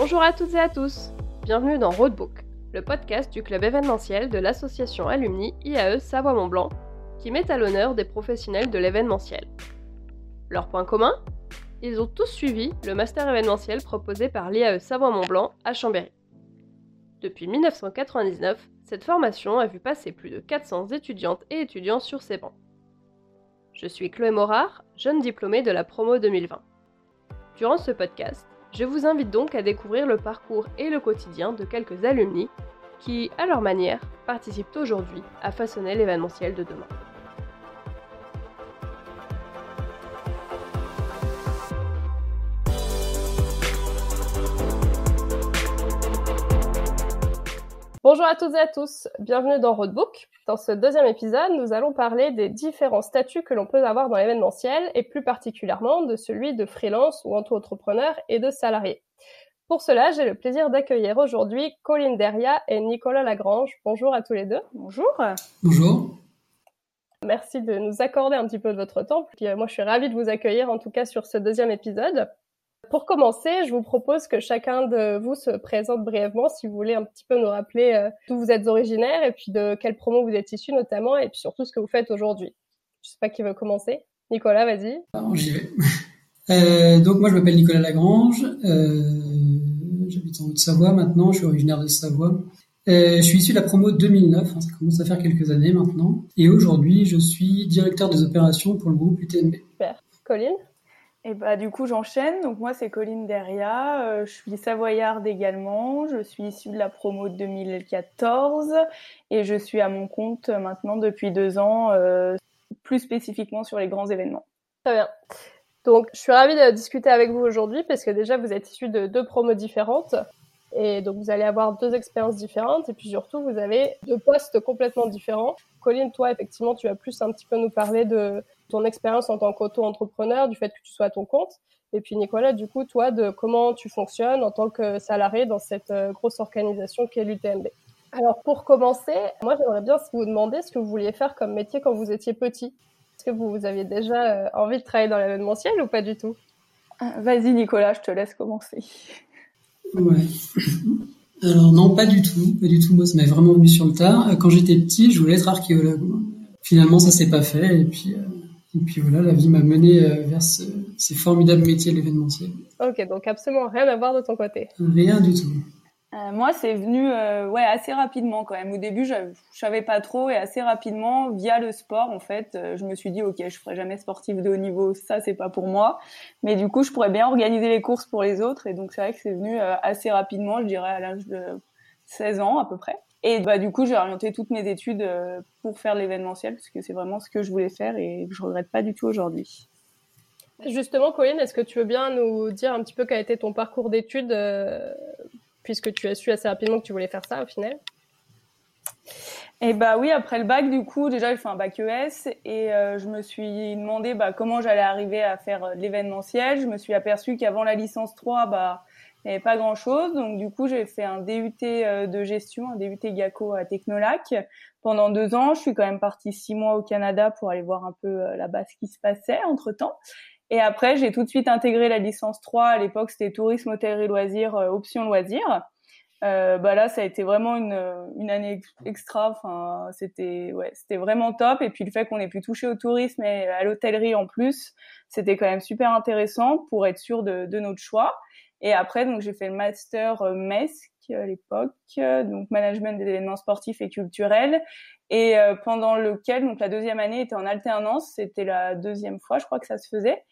Bonjour à toutes et à tous, bienvenue dans Roadbook, le podcast du club événementiel de l'association alumni IAE Savoie-Mont-Blanc, qui met à l'honneur des professionnels de l'événementiel. Leur point commun? Ils ont tous suivi le master événementiel proposé par l'IAE Savoie-Mont-Blanc à Chambéry. Depuis 1999, cette formation a vu passer plus de 400 étudiantes et étudiants sur ses bancs. Je suis Chloé Morard, jeune diplômée de la promo 2020. Durant ce podcast, je vous invite donc à découvrir le parcours et le quotidien de quelques alumni qui, à leur manière, participent aujourd'hui à façonner l'événementiel de demain. Bonjour à toutes et à tous, bienvenue dans Roadbook. Dans ce deuxième épisode, nous allons parler des différents statuts que l'on peut avoir dans l'événementiel et plus particulièrement de celui de freelance ou auto-entrepreneur et de salarié. Pour cela, j'ai le plaisir d'accueillir aujourd'hui Colline Deria et Nicolas Lagrange. Bonjour à tous les deux. Bonjour. Bonjour. Merci de nous accorder un petit peu de votre temps. Puis, euh, moi, je suis ravie de vous accueillir en tout cas sur ce deuxième épisode. Pour commencer, je vous propose que chacun de vous se présente brièvement, si vous voulez un petit peu nous rappeler euh, d'où vous êtes originaire et puis de quelle promo vous êtes issu notamment, et puis surtout ce que vous faites aujourd'hui. Je sais pas qui veut commencer. Nicolas, vas-y. j'y vais. Euh, donc moi, je m'appelle Nicolas Lagrange. Euh, J'habite en Haute-Savoie maintenant. Je suis originaire de Savoie. Euh, je suis issu de la promo 2009. Hein, ça commence à faire quelques années maintenant. Et aujourd'hui, je suis directeur des opérations pour le groupe UTMB. Super. Colline? Et bah du coup j'enchaîne. Donc moi c'est Colline Deria, euh, je suis savoyarde également, je suis issue de la promo de 2014 et je suis à mon compte maintenant depuis deux ans, euh, plus spécifiquement sur les grands événements. Très bien. Donc je suis ravie de discuter avec vous aujourd'hui parce que déjà vous êtes issus de deux promos différentes. Et donc vous allez avoir deux expériences différentes et puis surtout vous avez deux postes complètement différents. Colline, toi effectivement tu vas plus un petit peu nous parler de ton expérience en tant qu'auto-entrepreneur, du fait que tu sois à ton compte. Et puis Nicolas, du coup toi de comment tu fonctionnes en tant que salarié dans cette euh, grosse organisation qu'est l'UTMB. Alors pour commencer, moi j'aimerais bien vous demander ce que vous vouliez faire comme métier quand vous étiez petit. Est-ce que vous, vous aviez déjà euh, envie de travailler dans l'événementiel ou pas du tout? Vas-y Nicolas, je te laisse commencer. Ouais. Alors non, pas du tout, pas du tout. Moi, ça m'est vraiment venu sur le tard. Euh, quand j'étais petit, je voulais être archéologue. Finalement, ça s'est pas fait. Et puis, euh, et puis voilà, la vie m'a mené euh, vers ce, ces formidables métiers de l'événementiel. Ok, donc absolument rien à voir de ton côté. Rien du tout. Euh, moi, c'est venu euh, ouais assez rapidement quand même. Au début, je, je savais pas trop et assez rapidement, via le sport, en fait, euh, je me suis dit ok, je ferai jamais sportive de haut niveau, ça c'est pas pour moi. Mais du coup, je pourrais bien organiser les courses pour les autres et donc c'est vrai que c'est venu assez rapidement, je dirais à l'âge de 16 ans à peu près. Et bah du coup, j'ai orienté toutes mes études pour faire l'événementiel parce que c'est vraiment ce que je voulais faire et je regrette pas du tout aujourd'hui. Justement, Colline, est-ce que tu veux bien nous dire un petit peu quel a été ton parcours d'études puisque tu as su assez rapidement que tu voulais faire ça au final et bah oui, après le bac, du coup, déjà, j'ai fait un bac ES et euh, je me suis demandé bah, comment j'allais arriver à faire euh, l'événementiel. Je me suis aperçue qu'avant la licence 3, bah, il n'y avait pas grand-chose. Donc, du coup, j'ai fait un DUT euh, de gestion, un DUT GACO à Technolac pendant deux ans. Je suis quand même partie six mois au Canada pour aller voir un peu là-bas ce qui se passait entre-temps. Et après, j'ai tout de suite intégré la licence 3. À l'époque, c'était tourisme, hôtellerie, loisirs, euh, option loisirs. Euh, bah là, ça a été vraiment une, une année extra. Enfin, c'était ouais, c'était vraiment top. Et puis le fait qu'on ait pu toucher au tourisme et à l'hôtellerie en plus, c'était quand même super intéressant pour être sûr de, de notre choix. Et après, donc j'ai fait le master euh, MESC à l'époque, donc management des événements sportifs et culturels, et euh, pendant lequel donc la deuxième année était en alternance. C'était la deuxième fois, je crois que ça se faisait.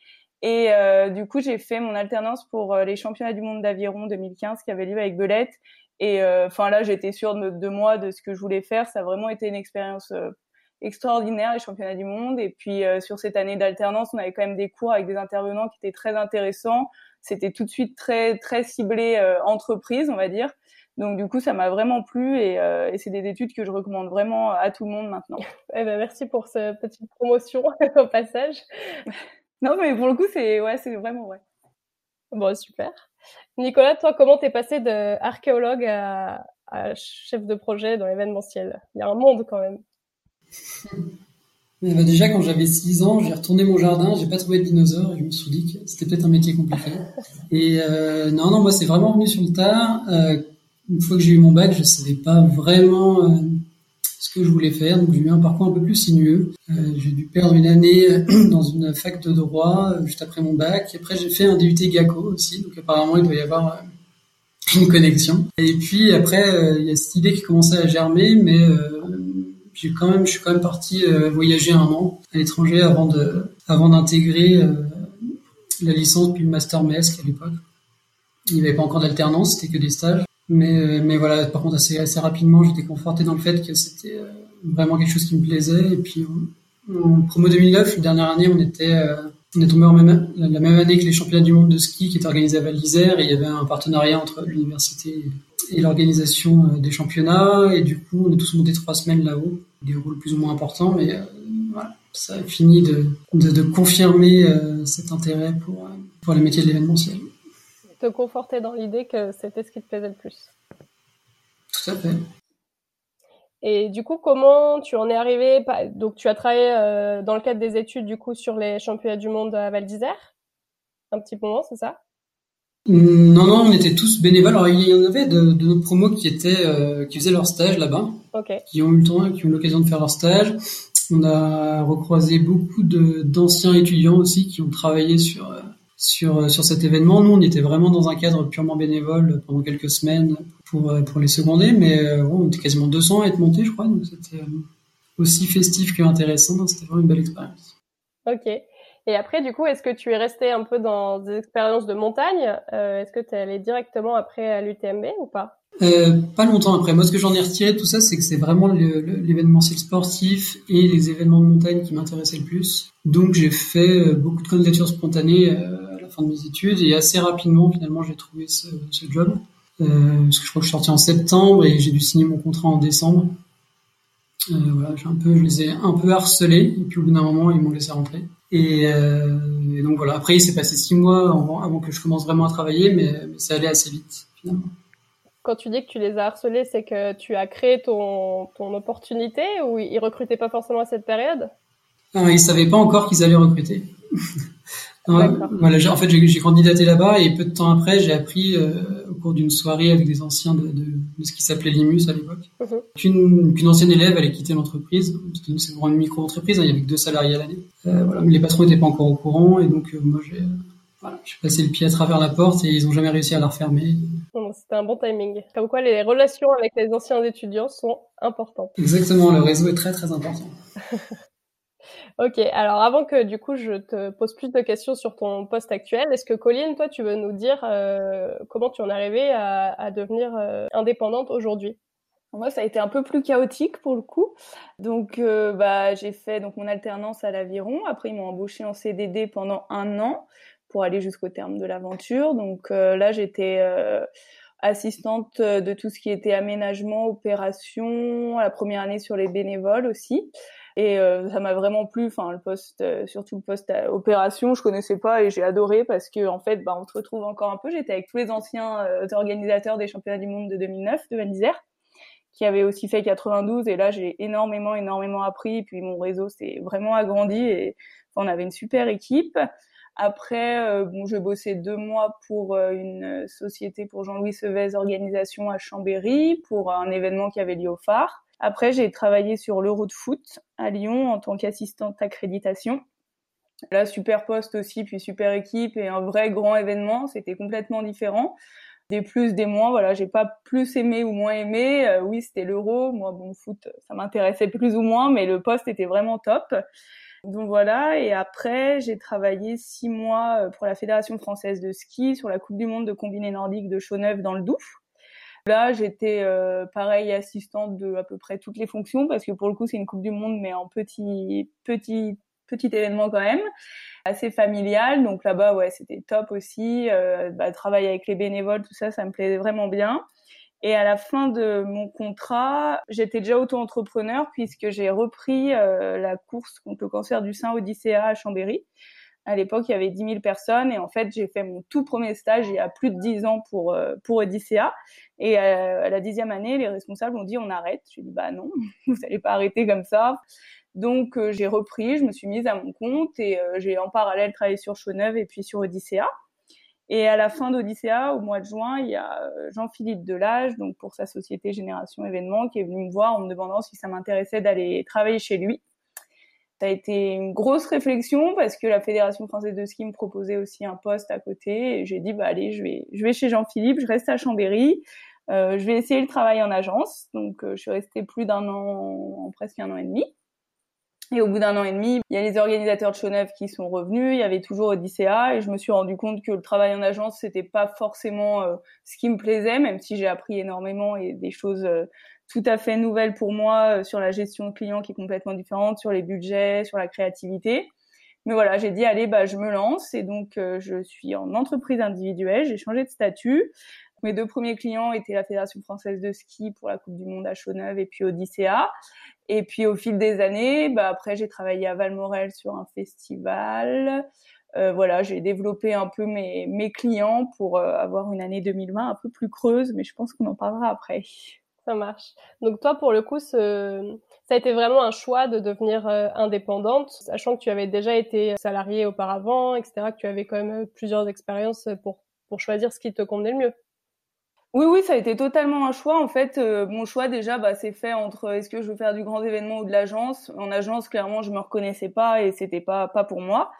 Et euh, du coup, j'ai fait mon alternance pour euh, les championnats du monde d'aviron 2015 qui avait lieu avec Belette. Et enfin là, j'étais sûre de, de, moi, de ce que je voulais faire. Ça a vraiment été une expérience extraordinaire les championnats du monde. Et puis sur cette année d'alternance, on avait quand même des cours avec des intervenants qui étaient très intéressants. C'était tout de suite très très ciblé entreprise, on va dire. Donc du coup, ça m'a vraiment plu et, euh, et c'est des études que je recommande vraiment à tout le monde maintenant. eh ben, merci pour cette petite promotion au passage. non, mais pour le coup, c'est ouais, c'est vraiment ouais. Bon, super. Nicolas, toi, comment t'es passé de archéologue à, à, chef de projet dans l'événementiel? Il y a un monde quand même. bah, déjà, quand j'avais 6 ans, j'ai retourné mon jardin, j'ai pas trouvé de dinosaure et je me suis dit que c'était peut-être un métier compliqué. Et euh, non, non, moi c'est vraiment venu sur le tard. Euh, une fois que j'ai eu mon bac, je savais pas vraiment euh, ce que je voulais faire, donc j'ai eu un parcours un peu plus sinueux. Euh, j'ai dû perdre une année dans une fac de droit euh, juste après mon bac. Et après, j'ai fait un DUT GACO aussi, donc apparemment il doit y avoir une connexion. Et puis après, il y a cette idée qui commençait à germer, mais j'ai quand même, je suis quand même parti voyager un an à l'étranger avant de, avant d'intégrer la licence puis le master MESC à l'époque. Il n'y avait pas encore d'alternance, c'était que des stages. Mais, euh, mais voilà, par contre, assez, rapidement, j'étais conforté dans le fait que c'était vraiment quelque chose qui me plaisait. Et puis, en, promo 2009, la dernière année, on était, on est tombé en même, la même année que les championnats du monde de ski qui étaient organisés à Val d'Isère il y avait un partenariat entre l'université et l'organisation des championnats. Et du coup, on est tous montés trois semaines là-haut des rôles plus ou moins importants, mais euh, voilà, ça a fini de, confirmer euh, cet intérêt pour, euh, pour les métiers de l'événementiel. Te conforter dans l'idée que c'était ce qui te plaisait le plus. Tout à fait. Et du coup, comment tu en es arrivé Donc, tu as travaillé dans le cadre des études du coup sur les championnats du monde à Val d'Isère, un petit moment, c'est ça? Non, non, on était tous bénévoles. Alors, il y en avait de, de nos promos qui étaient, qui faisaient leur stage là-bas qui ont eu le temps, qui ont eu l'occasion de faire leur stage. On a recroisé beaucoup d'anciens étudiants aussi qui ont travaillé sur sur sur cet événement. Nous, on était vraiment dans un cadre purement bénévole pendant quelques semaines pour pour les seconder, mais euh, on était quasiment 200 à être montés, je crois. Donc c'était euh, aussi festif que intéressant. C'était vraiment une belle expérience. Ok. Et après, du coup, est-ce que tu es resté un peu dans des expériences de montagne euh, Est-ce que tu es allé directement après à l'UTMB ou pas? Euh, pas longtemps après. Moi, ce que j'en ai retiré de tout ça, c'est que c'est vraiment l'événementiel sportif et les événements de montagne qui m'intéressaient le plus. Donc, j'ai fait euh, beaucoup de candidatures spontanées euh, fin de mes études et assez rapidement, finalement, j'ai trouvé ce, ce job. Euh, parce que je crois que je suis sorti en septembre et j'ai dû signer mon contrat en décembre. Euh, voilà, j'ai un peu, je les ai un peu harcelés et puis au bout d'un moment, ils m'ont laissé rentrer. Et, et, donc voilà. Après, il s'est passé six mois avant, avant, que je commence vraiment à travailler, mais, mais ça allait assez vite finalement quand tu dis que tu les as harcelés, c'est que tu as créé ton, ton opportunité ou ils recrutaient pas forcément à cette période? Ah, Ils savaient pas encore qu'ils allaient recruter. voilà, en fait, j'ai candidaté là-bas et peu de temps après, j'ai appris euh, au cours d'une soirée avec des anciens de, de, de ce qui s'appelait l'IMUS à l'époque, mhm. qu'une ancienne élève allait quitter l'entreprise. C'est vraiment une micro-entreprise, hein, il y avait que deux salariés à l'année. Euh, voilà, mais les patrons n'étaient pas encore au courant et donc euh, moi j'ai voilà, j'ai passé le pied à travers la porte et ils ont jamais réussi à la refermer. C'était un bon timing. Comme quoi, les relations avec les anciens étudiants sont importantes. Exactement, le réseau est très très important. ok, alors avant que du coup je te pose plus de questions sur ton poste actuel, est-ce que Colline, toi, tu veux nous dire euh, comment tu en es arrivée à, à devenir euh, indépendante aujourd'hui? Moi, ça a été un peu plus chaotique pour le coup. Donc, euh, bah, j'ai fait donc mon alternance à l'Aviron. Après, ils m'ont embauché en CDD pendant un an pour aller jusqu'au terme de l'aventure. Donc euh, là, j'étais euh, assistante de tout ce qui était aménagement, opération, la première année sur les bénévoles aussi. Et euh, ça m'a vraiment plu, enfin le poste, surtout le poste opération, je connaissais pas et j'ai adoré parce que en fait, bah, on se retrouve encore un peu. J'étais avec tous les anciens organisateurs des championnats du monde de 2009 de Val d'Isère, qui avaient aussi fait 92 et là j'ai énormément, énormément appris. Et puis mon réseau s'est vraiment agrandi et on avait une super équipe. Après, euh, bon, je bossais deux mois pour euh, une société pour Jean-Louis Sevez Organisation à Chambéry pour un événement qui avait lieu au phare. Après, j'ai travaillé sur l'Euro de foot à Lyon en tant qu'assistante accréditation. Là, super poste aussi, puis super équipe et un vrai grand événement. C'était complètement différent. Des plus, des moins. Voilà, j'ai pas plus aimé ou moins aimé. Euh, oui, c'était l'Euro. Moi, bon, foot, ça m'intéressait plus ou moins, mais le poste était vraiment top. Donc voilà, et après j'ai travaillé six mois euh, pour la Fédération française de ski sur la Coupe du Monde de combiné nordique de Chauneuf dans le Doubs. Là, j'étais euh, pareil assistante de à peu près toutes les fonctions parce que pour le coup c'est une Coupe du Monde mais en petit petit petit événement quand même, assez familial. Donc là-bas ouais c'était top aussi. Euh, bah, travailler avec les bénévoles tout ça ça me plaisait vraiment bien. Et à la fin de mon contrat, j'étais déjà auto-entrepreneur puisque j'ai repris euh, la course contre le cancer du sein Odyssea à Chambéry. À l'époque, il y avait 10 000 personnes et en fait, j'ai fait mon tout premier stage il y a plus de 10 ans pour euh, pour Odyssea. Et euh, à la dixième année, les responsables ont dit on arrête. J'ai dit bah non, vous n'allez pas arrêter comme ça. Donc j'ai repris, je me suis mise à mon compte et j'ai en parallèle travaillé sur Chauveneuve et puis sur Odyssea. Et à la fin d'Odyssea, au mois de juin, il y a euh, Jean-Philippe Delage, donc pour sa société Génération Événements, qui est venu me voir en me demandant si ça m'intéressait d'aller travailler chez lui. Ça a été une grosse réflexion parce que la Fédération française de ski me proposait aussi un poste à côté. J'ai dit, bah allez, je vais, je vais chez Jean-Philippe, je reste à Chambéry. Euh, je vais essayer le travail en agence. Donc, euh, je suis restée plus d'un an, presque un an et demi. Et au bout d'un an et demi, il y a les organisateurs de Chauneuf qui sont revenus, il y avait toujours Odyssea, et je me suis rendu compte que le travail en agence, c'était pas forcément euh, ce qui me plaisait, même si j'ai appris énormément et des choses euh, tout à fait nouvelles pour moi euh, sur la gestion de clients qui est complètement différente, sur les budgets, sur la créativité. Mais voilà, j'ai dit allez, bah je me lance, et donc je suis en entreprise individuelle, j'ai changé de statut. Mes deux premiers clients étaient la Fédération française de ski pour la Coupe du Monde à Chauneuf et puis Odyssea. Et puis au fil des années, bah, après j'ai travaillé à Valmorel sur un festival. Euh, voilà, j'ai développé un peu mes, mes clients pour euh, avoir une année 2020 un peu plus creuse, mais je pense qu'on en parlera après. Ça marche. Donc toi, pour le coup, ça a été vraiment un choix de devenir euh, indépendante, sachant que tu avais déjà été salariée auparavant, etc., que tu avais quand même plusieurs expériences pour, pour choisir ce qui te convenait le mieux. Oui, oui, ça a été totalement un choix. En fait, euh, mon choix déjà, bah, c'est fait entre est-ce que je veux faire du grand événement ou de l'agence? En agence, clairement, je me reconnaissais pas et c'était pas pas pour moi.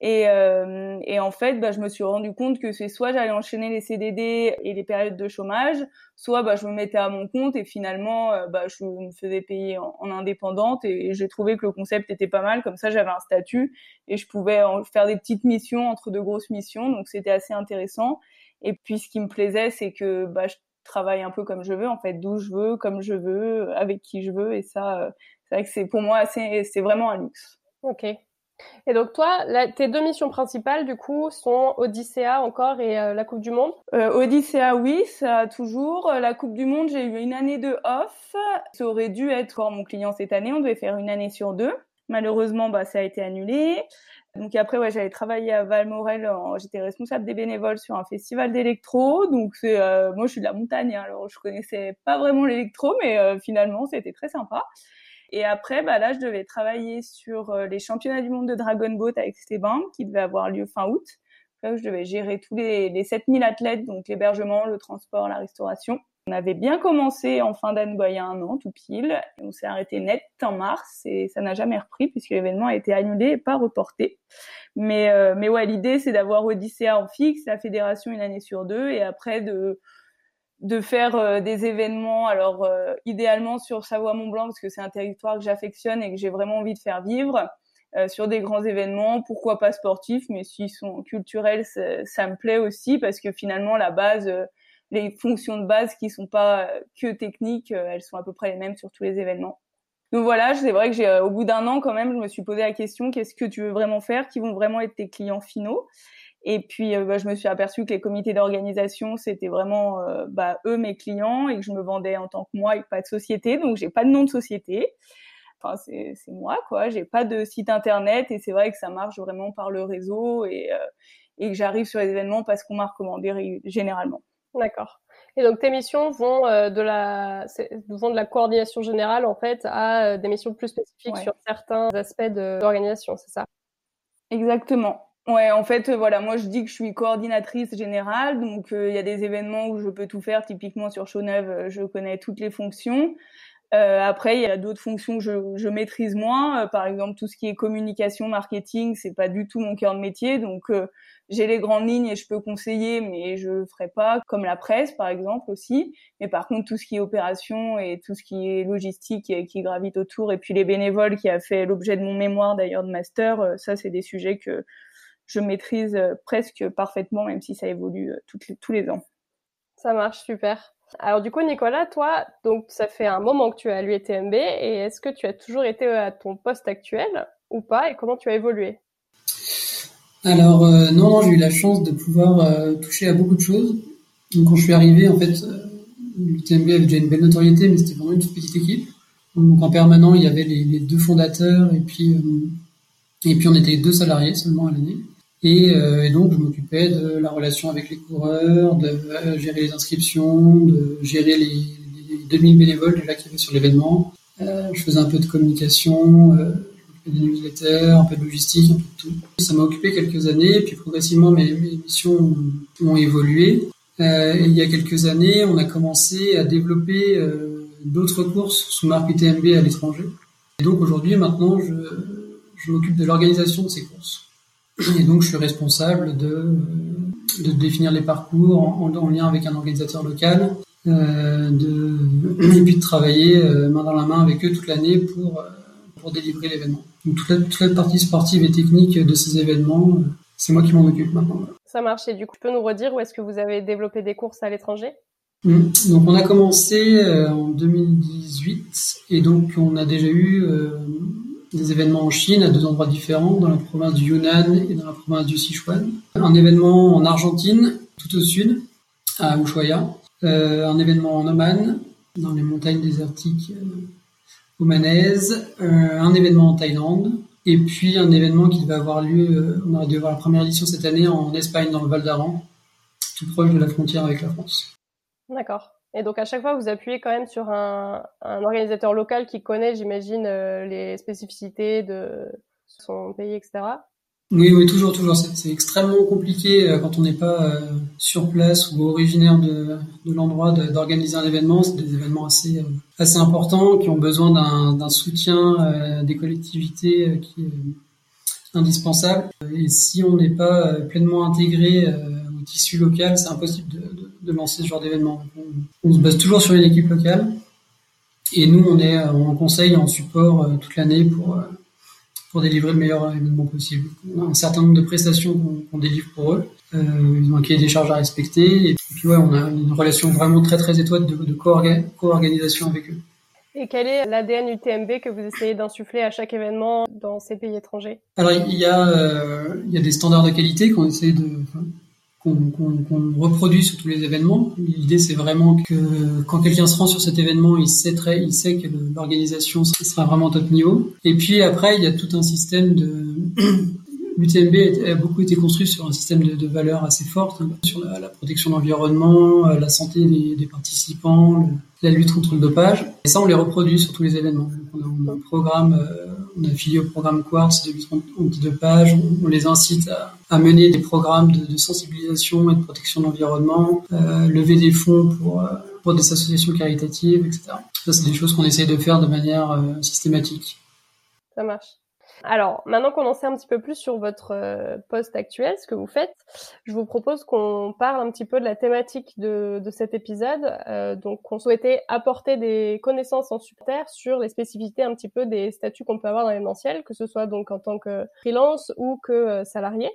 Et, euh, et en fait, bah, je me suis rendu compte que c'est soit j'allais enchaîner les CDD et les périodes de chômage, soit bah, je me mettais à mon compte et finalement, euh, bah, je me faisais payer en, en indépendante et, j'ai trouvé que le concept était pas mal. Comme ça, j'avais un statut et je pouvais faire des petites missions entre deux grosses missions, donc c'était assez intéressant. Et puis ce qui me plaisait, c'est que bah, je travaille un peu comme je veux, en fait, d'où je veux, comme je veux, avec qui je veux. Et ça, euh, c'est vrai que c'est pour moi, c'est vraiment un luxe. Ok. Et donc toi, tes deux missions principales du coup sont Odyssea encore et euh, la Coupe du Monde? Euh, Odyssea, oui, ça toujours. La Coupe du Monde, j'ai eu une année de off. Ça aurait dû être mon client cette année. On devait faire une année sur deux. Malheureusement, bah, ça a été annulé. Donc après, ouais, j'avais travaillé à Valmorel. J'étais responsable des bénévoles sur un festival d'électro. Donc c'est, euh, moi, je suis de la montagne, hein, alors je connaissais pas vraiment l'électro, mais euh, finalement, c'était très sympa. Et après, bah là, je devais travailler sur euh, les championnats du monde de Dragon Boat avec Esteban, qui devait avoir lieu fin août. Là, je devais gérer tous les, les 7000 athlètes, donc l'hébergement, le transport, la restauration. On avait bien commencé en fin d'année, bah, il y a un an, tout pile. On s'est arrêté net en mars et ça n'a jamais repris puisque l'événement a été annulé et pas reporté. Mais, euh, mais ouais, l'idée, c'est d'avoir Odyssea en fixe, la fédération une année sur deux et après de, de faire euh, des événements, alors euh, idéalement sur Savoie-Mont-Blanc parce que c'est un territoire que j'affectionne et que j'ai vraiment envie de faire vivre. sur des grands événements, pourquoi pas sportifs, mais s'ils sont culturels, ça, me plaît aussi parce que finalement la base, les fonctions de base qui sont pas que techniques, euh, elles sont à peu près les mêmes sur tous les événements. Donc voilà, c'est vrai que j'ai, euh, au bout d'un an quand même, je me suis posé la question qu'est-ce que tu veux vraiment faire, qui vont vraiment être tes clients finaux? Et puis euh, bah, je me suis aperçue que les comités d'organisation c'était vraiment bah, eux mes clients et que je me vendais en tant que moi et pas de société, donc j'ai pas de nom de société. Enfin c'est, moi quoi, j'ai pas de site internet et c'est vrai que ça marche vraiment par le réseau et, et que j'arrive sur les événements parce qu'on m'a recommandé généralement. D'accord. Et donc tes missions vont euh, de la vont de la coordination générale en fait à euh, des missions plus spécifiques sur certains aspects de l'organisation, c'est ça? Exactement. Ouais, en fait, euh, voilà, moi je dis que je suis coordinatrice générale, donc il y a des événements où je peux tout faire. Typiquement sur Chauneuf, je connais toutes les fonctions. Euh, après, il y a d'autres fonctions que je, je maîtrise moins. Euh, par exemple, tout ce qui est communication, marketing, c'est pas du tout mon cœur de métier. Donc, euh, j'ai les grandes lignes et je peux conseiller, mais je ferai pas, comme la presse, par exemple, aussi. Mais par contre, tout ce qui est opération et tout ce qui est logistique qui gravite autour, et puis les bénévoles qui a fait l'objet de mon mémoire d'ailleurs de master, ça, c'est des sujets que je maîtrise presque parfaitement, même si ça évolue toutes tous les ans. Ça marche super. Alors du coup, Nicolas, toi, donc ça fait un moment que tu es à l'UETMB et est-ce que tu as toujours été à ton poste actuel ou pas et comment tu as évolué? Alors euh, non, non, j'ai eu la chance de pouvoir euh, toucher à beaucoup de choses. Donc quand je suis arrivé, en fait, euh, l'UETMB avait déjà une belle notoriété, mais c'était vraiment une toute petite équipe. Donc en permanent, il y avait les, les deux fondateurs et puis et puis on était deux salariés seulement à l'année. Euh, et, donc, je m'occupais de la relation avec les coureurs, de euh, gérer les inscriptions, de gérer les, les 2000 bénévoles déjà qui avait sur l'événement. Euh, je faisais un peu de communication, euh, des newsletters, un peu de logistique, un peu de tout. Ça m'a occupé quelques années, puis progressivement mes, mes missions ont, évolué. Euh, il y a quelques années, on a commencé à développer d'autres courses sous marque UTMB à l'étranger. Et donc aujourd'hui, maintenant, je, je m'occupe de l'organisation de ces courses. Et donc, je suis responsable de, de définir les parcours en, en, lien avec un organisateur local, euh, de, et puis de travailler euh, main dans la main avec eux toute l'année pour, euh, pour délivrer l'événement. Donc, toute la, toute la, partie sportive et technique de ces événements, c'est moi qui m'en occupe maintenant. Ça marche. Et du coup, tu peux nous redire où est-ce que vous avez développé des courses à l'étranger? Mmh. donc on a commencé en 2018 et donc on a déjà eu des événements en Chine à deux endroits différents, dans la province du Yunnan et dans la province du Sichuan. Un événement en Argentine, tout au sud, à Ushuaia. Euh, un événement en Oman, dans les montagnes désertiques euh, omanaises. Euh, un événement en Thaïlande. Et puis un événement qui va avoir lieu, euh, on aurait dû avoir la première édition cette année en Espagne, dans le Val d'Aran, tout proche de la frontière avec la France. D'accord. Et donc à chaque fois, vous appuyez quand même sur un, organisateur local qui connaît, j'imagine, euh, les spécificités de son pays, etc. Oui, oui, toujours, toujours. C'est extrêmement compliqué euh, quand on n'est pas euh, sur place ou originaire de, l'endroit d'organiser un événement. C'est des événements assez, assez importants qui ont besoin d'un soutien des collectivités qui est indispensable. Et si on n'est pas pleinement intégré au tissu local, c'est impossible de, de, lancer ce genre d'événement. On, on, se base toujours sur une équipe locale. Et nous, on est en conseil, en support toute l'année pour pour délivrer le meilleur événement possible. On a un certain nombre de prestations qu'on délivre pour eux. Euh, ils ont un cahier des charges à respecter. Et puis ouais, on a une relation vraiment très très étroite de, de co-organisation avec eux. Et quel est l'ADN UTMB que vous essayez d'insuffler à chaque événement dans ces pays étrangers? Alors il y a euh, il y a des standards de qualité qu'on essaie de qu'on qu reproduit sur tous les événements. L'idée, c'est vraiment que quand quelqu'un se rend sur cet événement, il sait très, il sait que l'organisation sera vraiment top niveau. Et puis après, il y a tout un système de L'UTMB a beaucoup été construit sur un système de, valeurs assez fortes, hein, sur la, protection de l'environnement, euh, la santé des, participants, la lutte contre le dopage. Et ça, on les reproduit sur tous les événements. On, a, un programme, euh, on a affilié au programme Quartz de lutte anti-dopage. On, on, les incite à, mener des programmes de, sensibilisation et de protection de l'environnement, euh, lever des fonds pour, pour des associations caritatives, etc. Ça, c'est des choses qu'on essaye de faire de manière systématique. Ça marche. Alors, maintenant qu'on en sait un petit peu plus sur votre euh, poste actuel, ce que vous faites, je vous propose qu'on parle un petit peu de la thématique de, de cet épisode. Euh, donc, on souhaitait apporter des connaissances en supplémentaire sur les spécificités un petit peu des statuts qu'on peut avoir dans l'événementiel, que ce soit donc en tant que freelance ou que euh, salarié.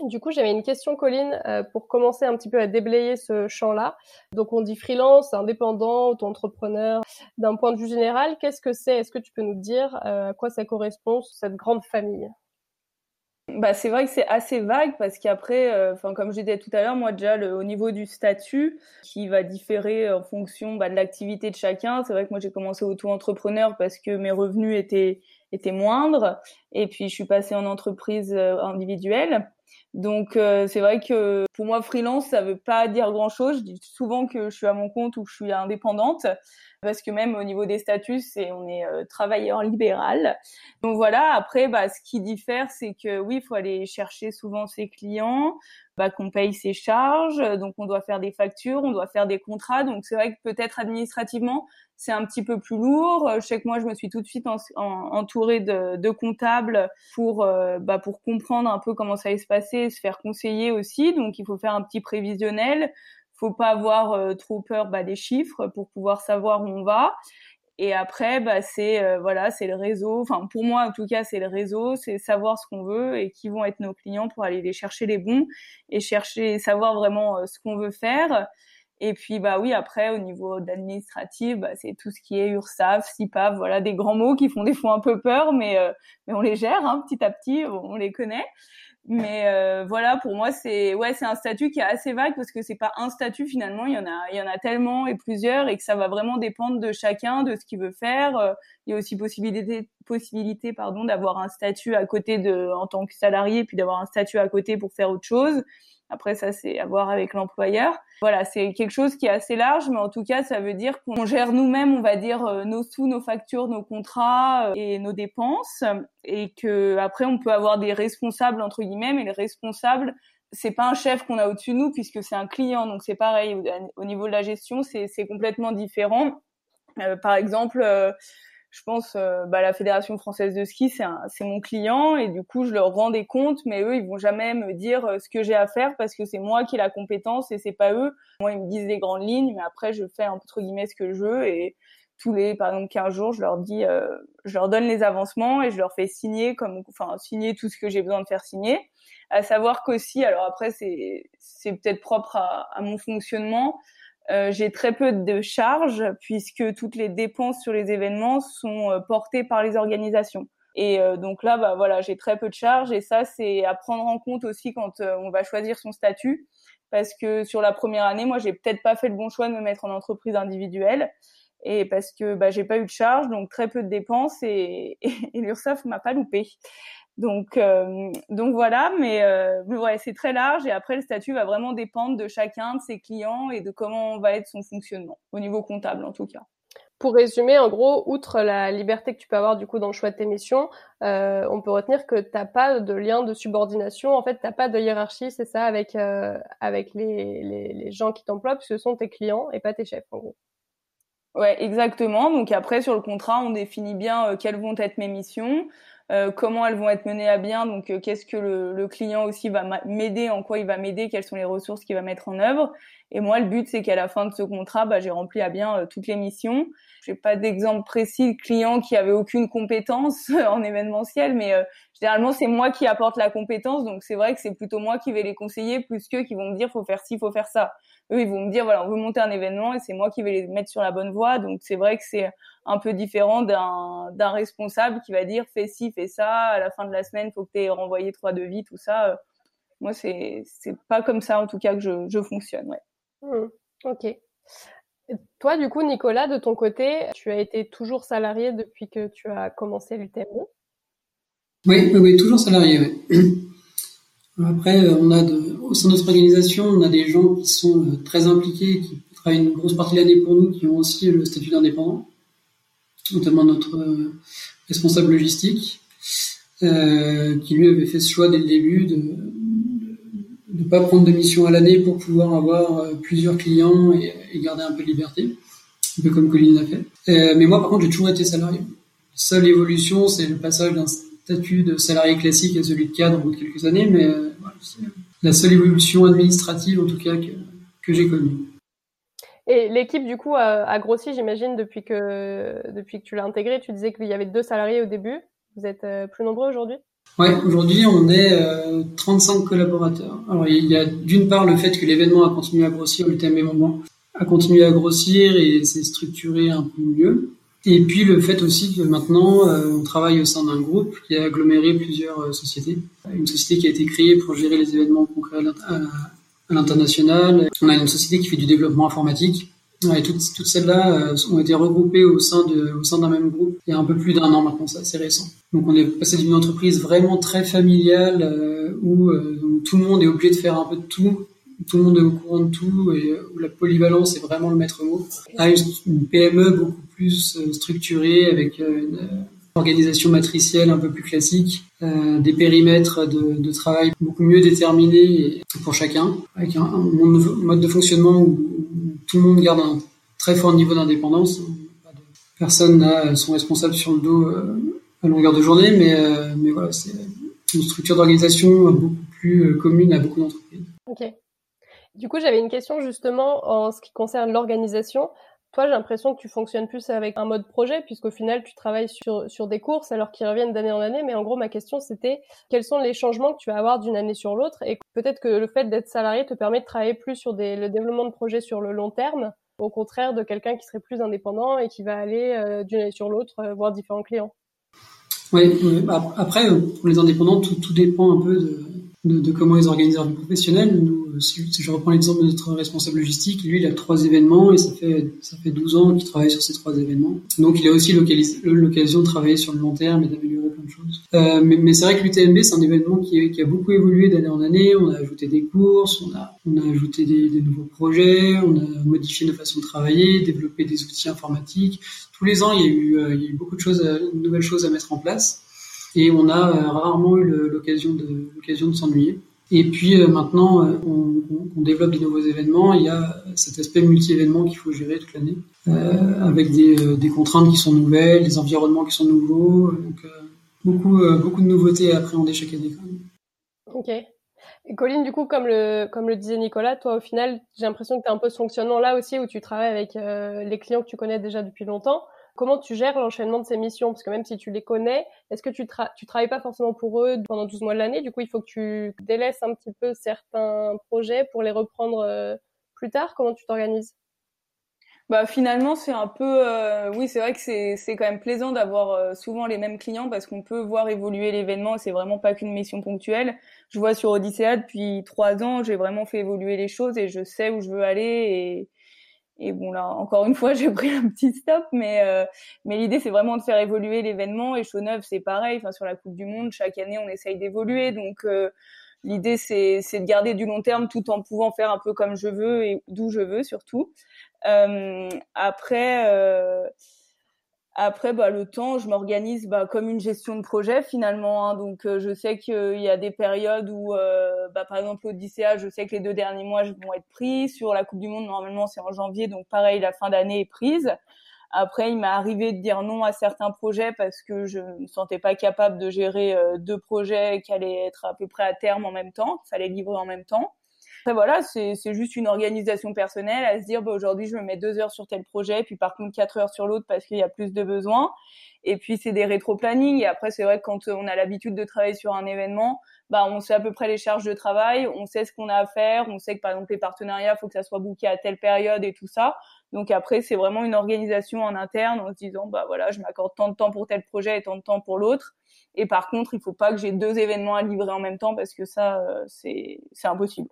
Du coup, j'avais une question, Colline, euh, pour commencer un petit peu à déblayer ce champ-là. Donc, on dit freelance, indépendant, auto-entrepreneur. D'un point de vue général, qu'est-ce que c'est? Est-ce que tu peux nous dire euh, à quoi ça correspond, cette grande famille? Bah, c'est vrai que c'est assez vague parce qu'après, euh, comme je disais tout à l'heure, moi déjà le, au niveau du statut qui va différer en fonction bah, de l'activité de chacun. C'est vrai que moi j'ai commencé auto-entrepreneur parce que mes revenus étaient étaient moindres et puis je suis passée en entreprise individuelle. Donc euh, c'est vrai que pour moi freelance ça veut pas dire grand chose. Je dis souvent que je suis à mon compte ou que je suis indépendante parce que même au niveau des statuts c'est on est euh, travailleur libéral. Donc voilà. Après bah ce qui diffère c'est que oui il faut aller chercher souvent ses clients, bah, qu'on paye ses charges, donc on doit faire des factures, on doit faire des contrats. Donc c'est vrai que peut-être administrativement c'est un petit peu plus lourd. Je sais que moi, je me suis tout de suite en, en, entourée de, de, comptables pour euh, bah, pour comprendre un peu comment ça allait se passer, se faire conseiller aussi. Donc, il faut faire un petit prévisionnel. Faut pas avoir euh, trop peur bah, des chiffres pour pouvoir savoir où on va. Et après, bah, c'est euh, voilà, c'est le réseau. Enfin, pour moi, en tout cas, c'est le réseau. C'est savoir ce qu'on veut et qui vont être nos clients pour aller les chercher les bons et chercher, savoir vraiment euh, ce qu'on veut faire. Et puis bah oui, après au niveau d'administratif, bah, c'est tout ce qui est URSAF, SIPAF, voilà des grands mots qui font des fois un peu peur, mais euh, mais on les gère hein, petit à petit, on les connaît. Mais euh, voilà, pour moi c'est ouais c'est un statut qui est assez vague parce que c'est pas un statut finalement, il y en a il y en a tellement et plusieurs et que ça va vraiment dépendre de chacun, de ce qu'il veut faire. Il y a aussi possibilité possibilité pardon d'avoir un statut à côté de en tant que salarié puis d'avoir un statut à côté pour faire autre chose après, ça, c'est à voir avec l'employeur. Voilà, c'est quelque chose qui est assez large, mais en tout cas, ça veut dire qu'on gère nous-mêmes, on va dire, euh, nos sous, nos factures, nos contrats euh, et nos dépenses, et que après, on peut avoir des responsables entre guillemets, mais les responsables, c'est pas un chef qu'on a au-dessus de nous puisque c'est un client, donc c'est pareil. Au niveau de la gestion, c'est complètement différent. Euh, par exemple je pense euh, bah, la fédération française de ski c'est mon client et du coup je leur rends des comptes mais eux ils vont jamais me dire euh, ce que j'ai à faire parce que c'est moi qui ai la compétence et c'est pas eux. Moi ils me disent les grandes lignes mais après je fais entre guillemets ce que je veux et tous les par exemple 15 jours je leur dis euh, je leur donne les avancements et je leur fais signer comme enfin signer tout ce que j'ai besoin de faire signer. À savoir qu'aussi alors après c'est c'est peut-être propre à, à mon fonctionnement euh, j'ai très peu de charges puisque toutes les dépenses sur les événements sont euh, portées par les organisations. Et euh, donc là, bah voilà, j'ai très peu de charges et ça c'est à prendre en compte aussi quand on va choisir son statut, parce que sur la première année, moi j'ai peut-être pas fait le bon choix de me mettre en entreprise individuelle et parce que bah j'ai pas eu de charges, donc très peu de dépenses et, et, et l'URSSAF m'a pas loupé. Donc, euh, donc voilà, mais, euh, mais ouais, c'est très large et après le statut va vraiment dépendre de chacun de ses clients et de comment va être son fonctionnement au niveau comptable en tout cas. Pour résumer, en gros, outre la liberté que tu peux avoir du coup dans le choix de tes missions, euh, on peut retenir que t'as pas de lien de subordination. En fait, t'as pas de hiérarchie, c'est ça, avec euh, avec les, les, les gens qui t'emploient, parce que ce sont tes clients et pas tes chefs, en gros. Ouais, exactement. Donc après, sur le contrat, on définit bien euh, quelles vont être mes missions. Euh, comment elles vont être menées à bien. Donc, euh, qu'est-ce que le, le, client aussi va m'aider, en quoi il va m'aider, quelles sont les ressources qu'il va mettre en œuvre. Et moi, le but, c'est qu'à la fin de ce contrat, bah, j'ai rempli à bien euh, toutes les missions. J'ai pas d'exemple précis de client qui avait aucune compétence en événementiel, mais généralement, c'est moi qui apporte la compétence. Donc, c'est vrai que c'est plutôt moi qui vais les conseiller plus qu'eux qui vont me dire faut faire ci, faut faire ça eux, ils vont me dire, voilà, on veut monter un événement et c'est moi qui vais les mettre sur la bonne voie. Donc, c'est vrai que c'est un peu différent d'un responsable qui va dire, fais ci, fais ça, à la fin de la semaine, faut que tu aies renvoyé trois devis, tout ça. Moi, c'est pas comme ça, en tout cas, que je, je fonctionne, ouais. Mmh, ok. Toi, du coup, Nicolas, de ton côté, tu as été toujours salarié depuis que tu as commencé l'UTMO oui, oui, oui, toujours salarié, oui. Après, on a au sein de notre organisation, on a des gens qui sont euh, très impliqués, qui travaillent une grosse partie de l'année pour nous, qui ont aussi le statut d'indépendant, notamment notre euh, responsable logistique, euh, qui lui avait fait ce choix dès le début de ne pas prendre de mission à l'année pour pouvoir avoir euh, plusieurs clients et, garder un peu de liberté, un peu comme Colline l'a fait. Euh, mais moi, par contre, j'ai toujours été salarié. Seule évolution, c'est le passage d'un statut de salarié classique à celui de cadre au bout de quelques années, mais euh, voilà, c'est la seule évolution administrative en tout cas que, que j'ai connue. Et l'équipe du coup a, a grossi, j'imagine, depuis que depuis que tu l'as intégré. Tu disais qu'il y avait deux salariés au début. Vous êtes euh, plus nombreux aujourd'hui? Ouais, aujourd'hui on est euh, 35 collaborateurs. Alors il y a d'une part le fait que l'événement a continué à grossir, le thème moment a continué à grossir et s'est structuré un peu mieux. Et puis le fait aussi que maintenant, euh, on travaille au sein d'un groupe qui a aggloméré plusieurs euh, sociétés. Une société qui a été créée pour gérer les événements concrets à l'international. On a une société qui fait du développement informatique. Et toutes, celles-là euh, ont été regroupées au sein de, au sein d'un même groupe il y a un peu plus d'un an maintenant, c'est assez récent. Donc on est passé d'une entreprise vraiment très familiale où, tout le monde est obligé de faire un peu de tout, tout le monde est au courant de tout et où la polyvalence est vraiment le maître mot, à une, PME beaucoup plus structurée avec une organisation matricielle un peu plus classique, euh, des périmètres de, travail beaucoup mieux déterminés pour chacun, avec un, mode de fonctionnement où tout le monde garde un très fort niveau d'indépendance. Personne n'a son responsable sur le dos euh, à longueur de journée, mais, euh, mais voilà, c'est une structure d'organisation beaucoup plus commune à beaucoup d'entreprises. Ok. Du coup, j'avais une question justement en ce qui concerne l'organisation. Toi, j'ai l'impression que tu fonctionnes plus avec un mode projet, puisqu'au final, tu travailles sur, sur des courses alors qu'ils reviennent d'année en année. Mais en gros, ma question, c'était quels sont les changements que tu vas avoir d'une année sur l'autre? Et peut-être que le fait d'être salarié te permet de travailler plus sur des, le développement de projets sur le long terme, au contraire de quelqu'un qui serait plus indépendant et qui va aller euh, d'une année sur l'autre euh, voir différents clients. Oui, après, pour les indépendants, tout, tout dépend un peu de, de, comment ils organisent leur vie professionnelle. Nous, si, je reprends l'exemple de notre responsable logistique, lui, il a trois événements et ça fait ça fait 12 ans qu'il travaille sur ces trois événements. Donc, il a aussi l'occasion de travailler sur le long terme et d'améliorer plein de choses. Euh, mais, mais c'est vrai que l'UTMB, c'est un événement qui, qui, a beaucoup évolué d'année en année. On a ajouté des courses, on a on a ajouté des, des nouveaux projets, on a modifié nos façons de travailler, développé des outils informatiques. Tous les ans, il y a eu, euh, il y a eu beaucoup de choses, de nouvelles choses à mettre en place et on a euh, rarement eu l'occasion de s'ennuyer. Et puis euh, maintenant, euh, on, développe de nouveaux événements. Il y a cet aspect multi-événement qu'il faut gérer toute l'année, avec des, des, contraintes qui sont nouvelles, des environnements qui sont nouveaux. Donc, beaucoup, beaucoup de nouveautés à appréhender chaque année. Quand même. Ok. Et Colline, du coup, comme le, comme le disait Nicolas, toi, au final, j'ai l'impression que tu as un peu ce fonctionnement là aussi où tu travailles avec les clients que tu connais déjà depuis longtemps. Comment tu gères l'enchaînement de ces missions? Parce que même si tu les connais, est-ce que tu, tu travailles pas forcément pour eux pendant 12 mois de l'année? Du coup, il faut que tu délaisses un petit peu certains projets pour les reprendre euh, plus tard. Comment tu t'organises? Bah finalement c'est un peu euh, oui c'est vrai que c'est c'est quand même plaisant d'avoir euh, souvent les mêmes clients parce qu'on peut voir évoluer l'événement c'est vraiment pas qu'une mission ponctuelle. Je vois sur Odyssea depuis trois ans j'ai vraiment fait évoluer les choses et je sais où je veux aller et bon là, encore une fois, j'ai pris un petit stop, mais euh, mais l'idée c'est vraiment de faire évoluer l'événement. Et Chauneuf, c'est pareil. Enfin sur la Coupe du Monde, chaque année on essaye d'évoluer. Donc euh, l'idée c'est c'est de garder du long terme tout en pouvant faire un peu comme je veux et d'où je veux surtout. Euh, après après, bah, le temps, je m'organise bah, comme une gestion de projet finalement. Hein. Donc, euh, je sais qu'il y a des périodes où, euh, bah, par exemple, l'Odyssea, je sais que les deux derniers mois vont être pris. Sur la Coupe du Monde, normalement, c'est en janvier, donc pareil, la fin d'année est prise. Après, il m'est arrivé de dire non à certains projets parce que je ne me sentais pas capable de gérer euh, deux projets qui allaient être à peu près à terme en même temps, qu'il fallait livrer en même temps. Après voilà, c'est juste une organisation personnelle à se dire bah, aujourd'hui je me mets deux heures sur tel projet, puis par contre quatre heures sur l'autre parce qu'il y a plus de besoins. Et puis c'est des rétro-planning. Et après c'est vrai que quand on a l'habitude de travailler sur un événement, bah on sait à peu près les charges de travail, on sait ce qu'on a à faire, on sait que par exemple les partenariats, faut que ça soit booké à telle période et tout ça. Donc après c'est vraiment une organisation en interne en se disant bah voilà je m'accorde tant de temps pour tel projet et tant de temps pour l'autre. Et par contre il faut pas que j'ai deux événements à livrer en même temps parce que ça euh, c'est c'est impossible.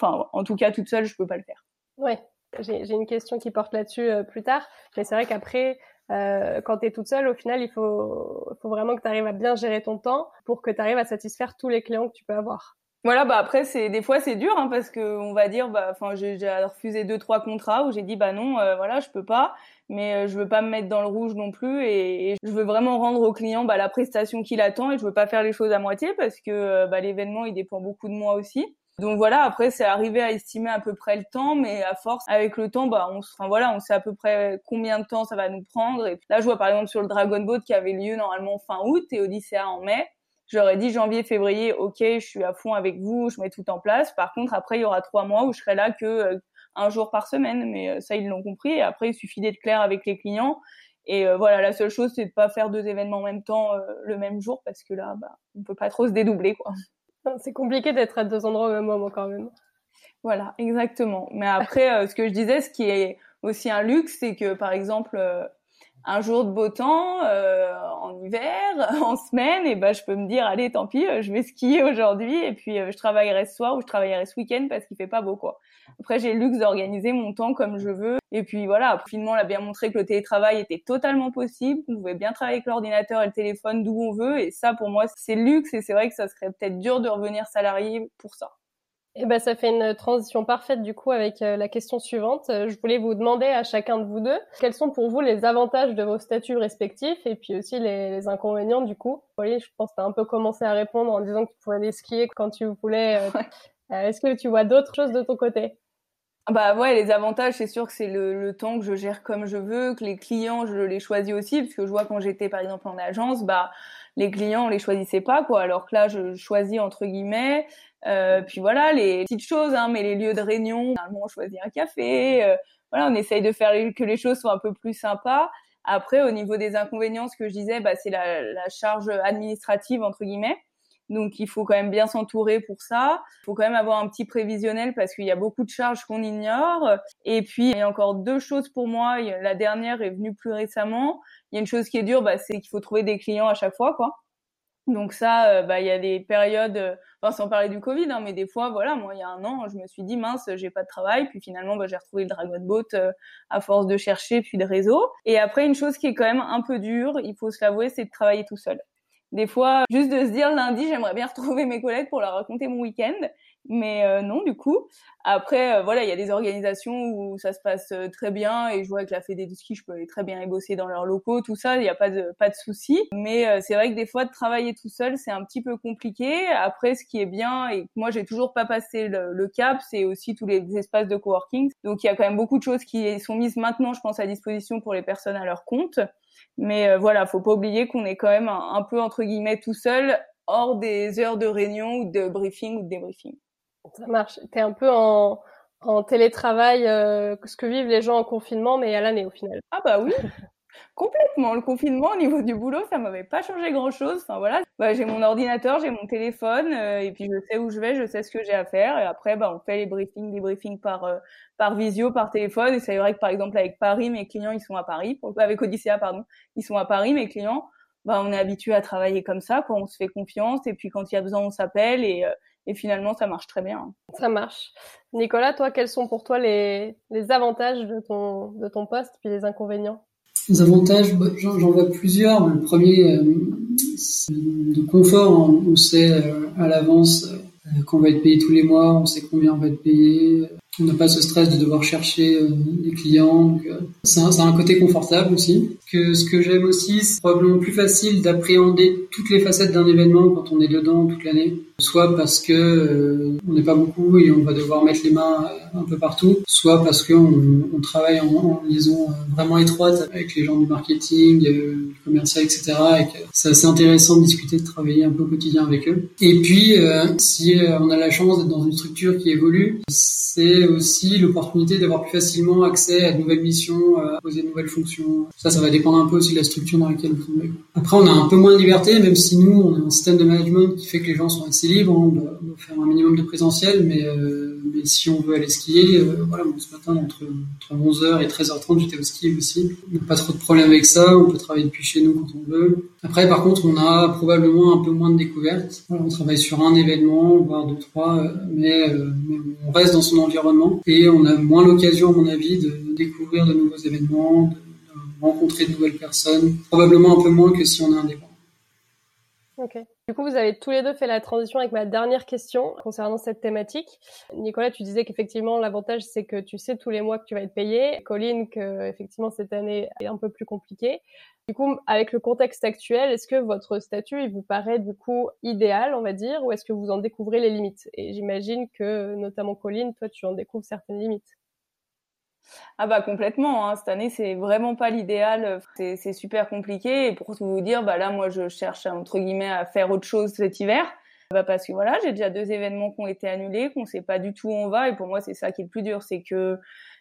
Enfin, en tout cas, toute seule, je peux pas le faire. Ouais, j'ai une question qui porte là-dessus euh, plus tard. Mais c'est vrai qu'après, euh, quand tu es toute seule, au final, il faut, faut vraiment que tu arrives à bien gérer ton temps pour que tu arrives à satisfaire tous les clients que tu peux avoir. Voilà, bah après c'est des fois c'est dur hein, parce que on va dire bah enfin j'ai refusé deux trois contrats où j'ai dit bah non euh, voilà je peux pas mais euh, je veux pas me mettre dans le rouge non plus et, je veux vraiment rendre au client bah, la prestation qu'il attend et je veux pas faire les choses à moitié parce que bah, l'événement il dépend beaucoup de moi aussi. Donc voilà, après c'est arrivé à estimer à peu près le temps, mais à force, avec le temps, bah on, enfin voilà, on sait à peu près combien de temps ça va nous prendre. Et là, je vois par exemple sur le Dragon Boat qui avait lieu normalement fin août et Odyssea en mai. J'aurais dit janvier, février, ok, je suis à fond avec vous, je mets tout en place. Par contre, après, il y aura trois mois où je serai là que euh, un jour par semaine, mais euh, ça ils l'ont compris. Et après, il suffit d'être clair avec les clients. Et euh, voilà, la seule chose, c'est de pas faire deux événements en même temps le même jour parce que là, bah, on peut pas trop se dédoubler, quoi. C'est compliqué d'être à deux endroits au même moment quand même. Voilà, exactement. Mais après, euh, ce que je disais, ce qui est aussi un luxe, c'est que par exemple, euh, un jour de beau temps, euh, en hiver, en semaine, et ben je peux me dire, allez, tant pis, je vais skier aujourd'hui, et puis je travaillerai ce soir ou je travaillerai ce week-end parce qu'il fait pas beau, quoi. Après, j'ai le luxe d'organiser mon temps comme je veux. Et puis voilà, après, finalement, on a bien montré que le télétravail était totalement possible, qu'on pouvait bien travailler avec l'ordinateur et le téléphone d'où on veut. Et ça, pour moi, c'est luxe. Et c'est vrai que ça serait peut-être dur de revenir salarié pour ça. Eh ben, ça fait une transition parfaite du coup avec euh, la question suivante. Euh, je voulais vous demander à chacun de vous deux quels sont pour vous les avantages de vos statuts respectifs et puis aussi les, inconvénients du coup. Voyez, je pense que tu as un peu commencé à répondre en disant que tu pouvais aller skier quand tu voulais. Euh, est-ce que tu vois d'autres choses de ton côté? Bah ouais, les avantages, c'est sûr que c'est le, le, temps que je gère comme je veux, que les clients, je les choisis aussi, parce que je vois quand j'étais par exemple en agence, bah les clients, on les choisissait pas, quoi. Alors que là, je choisis entre guillemets. Euh, puis voilà, les petites choses, hein, mais les lieux de réunion, normalement, on choisit un café. Euh, voilà, on essaye de faire que les choses soient un peu plus sympas. Après, au niveau des inconvénients, ce que je disais, bah, c'est la, la charge administrative entre guillemets. Donc il faut quand même bien s'entourer pour ça. Il faut quand même avoir un petit prévisionnel parce qu'il y a beaucoup de charges qu'on ignore. Et puis il y a encore deux choses pour moi. La dernière est venue plus récemment. Il y a une chose qui est dure, bah, c'est qu'il faut trouver des clients à chaque fois, quoi. Donc ça, euh, bah, il y a des périodes enfin sans parler du Covid, hein, mais des fois, voilà, moi il y a un an, je me suis dit mince, j'ai pas de travail, puis finalement bah, j'ai retrouvé le Dragon Boat euh, à force de chercher puis de réseau. Et après une chose qui est quand même un peu dure, il faut se l'avouer, c'est de travailler tout seul. Des fois, juste de se dire lundi, j'aimerais bien retrouver mes collègues pour leur raconter mon week-end. Mais euh, non, du coup. Après, euh, voilà, il y a des organisations où ça se passe euh, très bien et je vois que la Fédé du ski, je peux aller très bien y bosser dans leurs locaux, tout ça, il n'y a pas de pas de souci. Mais c'est vrai que des fois, de travailler tout seul, c'est un petit peu compliqué. Après, ce qui est bien et moi, j'ai toujours pas passé le, le cap, c'est aussi tous les espaces de coworking. Donc, il y a quand même beaucoup de choses qui sont mises maintenant, je pense, à disposition pour les personnes à leur compte. Mais voilà, faut pas oublier qu'on est quand même un, un peu entre guillemets tout seul hors des heures de réunion ou de briefing ou de débriefing. Ça marche. T'es un peu en, télétravail, euh, ce que vivent les gens en confinement, mais à l'année au final. Ah bah oui, complètement. Le confinement au niveau du boulot, ça m'avait pas changé grand-chose. Enfin voilà, bah, j'ai mon ordinateur, j'ai mon téléphone, euh, et puis je sais où je vais, je sais ce que j'ai à faire. Et après, bah, on fait les briefings, des briefings par euh, par visio, par téléphone. Et c'est vrai que par exemple avec Paris, mes clients ils sont à Paris. Avec Odyssea, pardon, ils sont à Paris, mes clients. Bah, on est habitué à travailler comme ça, quoi. On se fait confiance, et puis quand il y a besoin, on s'appelle et et finalement ça marche très bien. Ça marche. Nicolas, toi, quels sont pour toi les, les avantages de ton, de ton poste puis les inconvénients? Les avantages, bah, j'en vois plusieurs. Le premier, euh, c'est de confort. On sait euh, à l'avance euh, qu'on va être payé tous les mois, on sait combien on va être payé, on n'a pas ce stress de devoir chercher euh, des clients. Euh, c'est un, un, côté confortable aussi. Que ce que j'aime aussi, c'est probablement plus facile d'appréhender toutes les facettes d'un événement quand on est dedans toute l'année. Soit parce que euh, on n'est pas beaucoup et on va devoir mettre les mains un peu partout, soit parce qu'on on travaille en, en, liaison vraiment étroite avec les gens du marketing, du commercial, etc. Et que c'est assez intéressant de discuter, de travailler un peu au quotidien avec eux. Et puis, si on a la chance d'être dans une structure qui évolue, c'est aussi l'opportunité d'avoir plus facilement accès à de nouvelles missions, à poser de nouvelles fonctions. Ça, ça va dépendre un peu aussi de la structure dans laquelle vous tombez. Après, on a un peu moins de liberté, même si nous, on a un système de management qui fait que les gens sont assez libres. On doit, faire un minimum de présentiel, mais, euh, si on veut aller skier, euh, voilà, ce matin, entre, entre 11h et 13h30, j'étais au ski aussi. On n'a pas trop de problème avec ça. On peut travailler depuis chez nous quand on veut. Après, par contre, on a probablement un peu moins de découvertes. On travaille sur un événement, voire deux, trois, euh, mais, on reste dans son environnement et on a moins l'occasion, à mon avis, de découvrir de nouveaux événements, rencontrer de nouvelles personnes, probablement un peu moins que si on est indépendant. Ok. Du coup, vous avez tous les deux fait la transition avec ma dernière question concernant cette thématique. Nicolas, tu disais qu'effectivement, l'avantage, c'est que tu sais tous les mois que tu vas être payé. Colline, que effectivement, cette année est un peu plus compliquée. Du coup, avec le contexte actuel, est-ce que votre statut, il vous paraît du coup idéal, on va dire, ou est-ce que vous en découvrez les limites? Et j'imagine que, notamment Colline, toi, tu en découvres certaines limites. Ah bah complètement. Hein. Cette année, c'est vraiment pas l'idéal. C'est super compliqué. Et pour vous dire, bah là, moi, je cherche entre guillemets à faire autre chose cet hiver. Bah parce que voilà, j'ai déjà deux événements qui ont été annulés, qu'on sait pas du tout où on va. Et pour moi, c'est ça qui est le plus dur, c'est que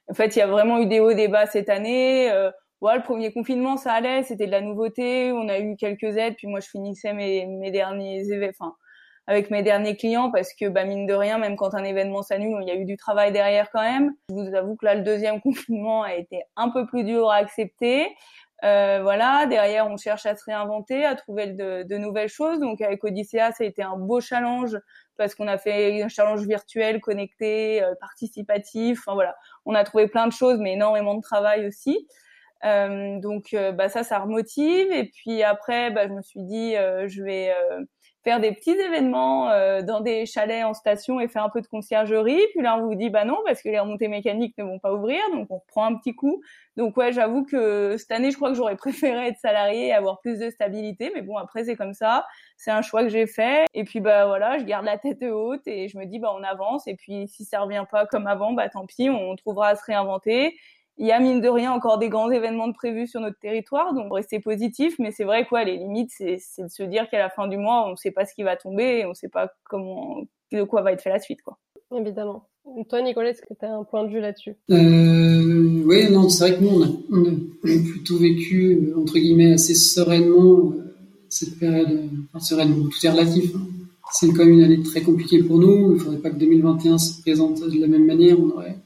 en fait, il y a vraiment eu des hauts, des bas cette année. Euh, voilà, le premier confinement, ça allait, c'était de la nouveauté. On a eu quelques aides, puis moi, je finissais mes, mes derniers événements avec mes derniers clients parce que bah, mine de rien, même quand un événement s'annule, il y a eu du travail derrière quand même. Je vous avoue que là, le deuxième confinement a été un peu plus dur à accepter. Euh, voilà, derrière, on cherche à se réinventer, à trouver de, de, nouvelles choses. Donc avec Odyssea, ça a été un beau challenge parce qu'on a fait un challenge virtuel, connecté, euh, participatif. Enfin voilà, on a trouvé plein de choses, mais énormément de travail aussi. Euh, donc euh, bah ça, ça remotive. Et puis après, bah, je me suis dit, euh, je vais faire des petits événements euh, dans des chalets en station et faire un peu de conciergerie. Puis là, on vous dit bah non parce que les remontées mécaniques ne vont pas ouvrir, donc on prend un petit coup. Donc ouais, j'avoue que cette année, je crois que j'aurais préféré être salarié et avoir plus de stabilité. Mais bon, après c'est comme ça, c'est un choix que j'ai fait. Et puis bah voilà, je garde la tête haute et je me dis bah on avance. Et puis si ça revient pas comme avant, bah tant pis, on trouvera à se réinventer il y a mine de rien encore des grands événements de prévus sur notre territoire, donc rester positif. Mais c'est vrai quoi, les limites, c'est de se dire qu'à la fin du mois, on ne sait pas ce qui va tomber, et on ne sait pas comment, de quoi va être fait la suite, quoi. Évidemment. toi, Nicolas, est-ce que tu as un point de vue là-dessus? Euh, Oui, non, c'est vrai que nous, on a, on a, plutôt vécu entre guillemets assez sereinement euh, cette période. Enfin, sereinement, tout est relatif. Hein. C'est quand même une année très compliquée pour nous. Il ne faudrait pas que 2021 se présente de la même manière. On aurait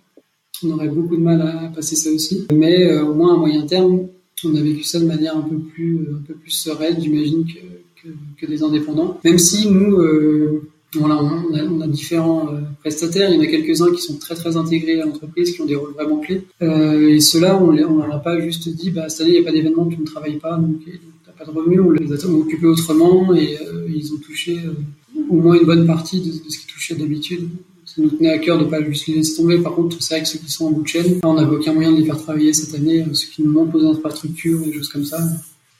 on aurait beaucoup de mal à passer ça aussi. Mais euh, au moins à moyen terme, on a vécu ça de manière un peu plus, un peu plus sereine, j'imagine, que, que, des indépendants. Même si nous, euh, voilà, on a, on a différents prestataires. Il y en a quelques-uns qui sont très très intégrés à l'entreprise, qui ont des rôles vraiment clés. et ceux-là, on ne leur a pas juste dit, bah, cette année, il n'y a pas d'événement, tu ne travailles pas, donc tu n'as pas de revenus. On les a occupés autrement et ils ont touché au moins une bonne partie de, de ce qu'ils touchaient d'habitude nous tenait à cœur de pas juste les laisser tomber. Par contre, c'est vrai que ceux qui sont en bout de chaîne, on n'avait aucun moyen de les faire travailler cette année, ceux qui nous manquent aux infrastructures et des choses comme ça.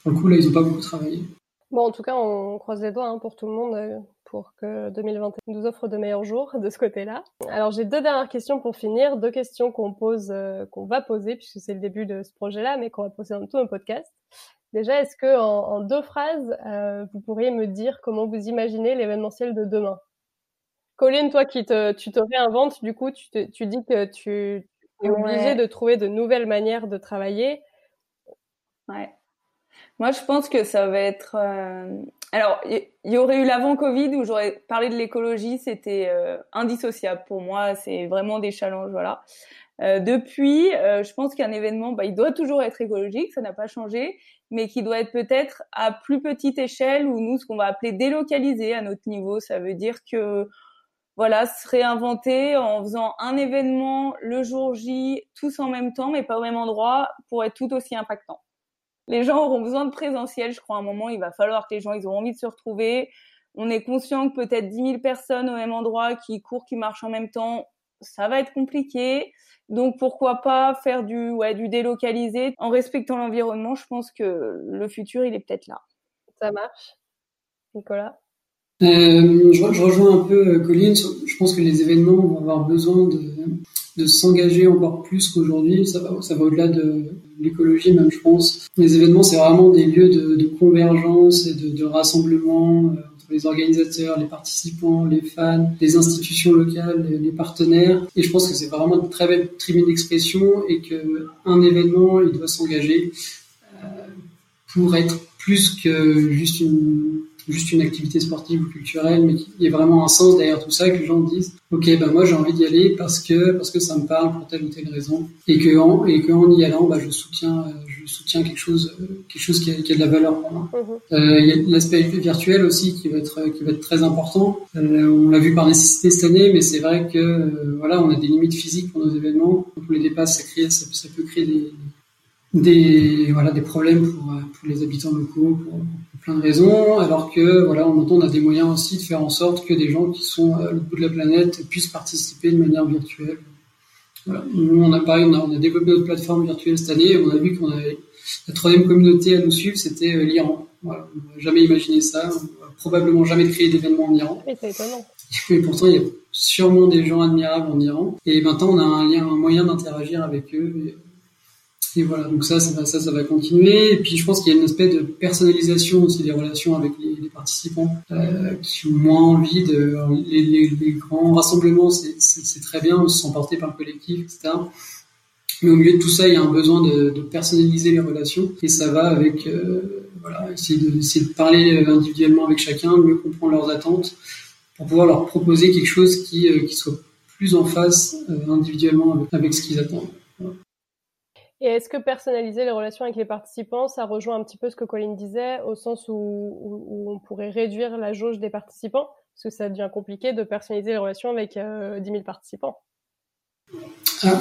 Pour le coup, là, ils n'ont pas beaucoup travaillé. Bon, en tout cas, on croise les doigts hein, pour tout le monde euh, pour que 2021 nous offre de meilleurs jours de ce côté-là. Alors, j'ai deux dernières questions pour finir, deux questions qu'on pose, euh, qu'on va poser puisque c'est le début de ce projet-là, mais qu'on va poser dans tout un podcast. Déjà, est-ce que en, deux phrases, euh, vous pourriez me dire comment vous imaginez l'événementiel de demain? Colline, toi qui te, tu te réinventes, du coup, tu, te, tu dis que tu es obligé de trouver de nouvelles manières de travailler. Ouais. Moi, je pense que ça va être. Euh... Alors, il y, aurait eu l'avant Covid où j'aurais parlé de l'écologie, c'était euh, indissociable pour moi. C'est vraiment des challenges, voilà. Euh, depuis, je pense qu'un événement, bah, il doit toujours être écologique, ça n'a pas changé, mais qui doit être peut-être à plus petite échelle ou nous, ce qu'on va appeler délocalisé à notre niveau. Ça veut dire que voilà, se réinventer en faisant un événement le jour J, tous en même temps, mais pas au même endroit, pour être tout aussi impactant. Les gens auront besoin de présentiel, je crois, à un moment, il va falloir que les gens, ils ont envie de se retrouver. On est conscient que peut-être 10 000 personnes au même endroit qui courent, qui marchent en même temps, ça va être compliqué. Donc pourquoi pas faire du, ouais, du délocalisé en respectant l'environnement. Je pense que le futur, il est peut-être là. Ça marche. Nicolas? Euh, je, rejoins un peu euh, Colline. Je pense que les événements vont avoir besoin de, s'engager encore plus qu'aujourd'hui. Ça va, au-delà de l'écologie, même je pense. Les événements, c'est vraiment des lieux de, convergence et de, rassemblement euh, entre les organisateurs, les participants, les fans, les institutions locales, les, partenaires. Et je pense que c'est vraiment une très belle tribune d'expression et que un événement, il doit s'engager pour être plus que juste une juste une activité sportive ou culturelle, mais qu'il y ait vraiment un sens derrière tout ça, que les gens disent, ok, ben moi j'ai envie d'y aller parce que parce que ça me parle pour telle ou telle raison, et que en, et que en y allant, bah, je soutiens je soutiens quelque chose quelque chose qui a, qui a de la valeur pour moi. Mhm. Euh, il y a l'aspect virtuel aussi qui va être qui va être très important. Euh, on l'a vu par nécessité cette année, mais c'est vrai que euh, voilà, on a des limites physiques pour nos événements. Quand on les dépasse, ça crée ça, ça peut créer des des voilà des problèmes pour, pour les habitants locaux pour, plein de raisons, alors que voilà, en on a des moyens aussi de faire en sorte que des gens qui sont à l'autre bout de la planète puissent participer de manière virtuelle. Voilà. Nous, on a pareil, on a, on a développé notre plateforme virtuelle cette année, et on a vu qu'on avait la troisième communauté à nous suivre, c'était euh, l'Iran. Voilà. On n'a jamais imaginé ça, on va probablement jamais créé d'événement en Iran. Et c'est étonnant. Et pourtant, il y a sûrement des gens admirables en Iran. Et maintenant, on a un lien, un moyen d'interagir avec eux. Et, et voilà, donc ça, ça va, continuer. Et puis je pense qu'il y a une aspect de personnalisation aussi des relations avec les, participants euh, qui ont moins envie de les, grands rassemblements, c'est très bien, on se sent porté par le collectif, etc. Mais au milieu de tout ça, il y a un besoin de, personnaliser les relations et ça va avec euh, voilà, essayer de, parler individuellement avec chacun, mieux comprendre leurs attentes pour pouvoir leur proposer quelque chose qui, euh, soit plus en face euh, individuellement avec ce qu'ils attendent. Et est-ce que personnaliser les relations avec les participants, ça rejoint un petit peu ce que Colline disait, au sens où, on pourrait réduire la jauge des participants? Parce que ça devient compliqué de personnaliser les relations avec euh, 10 000 participants.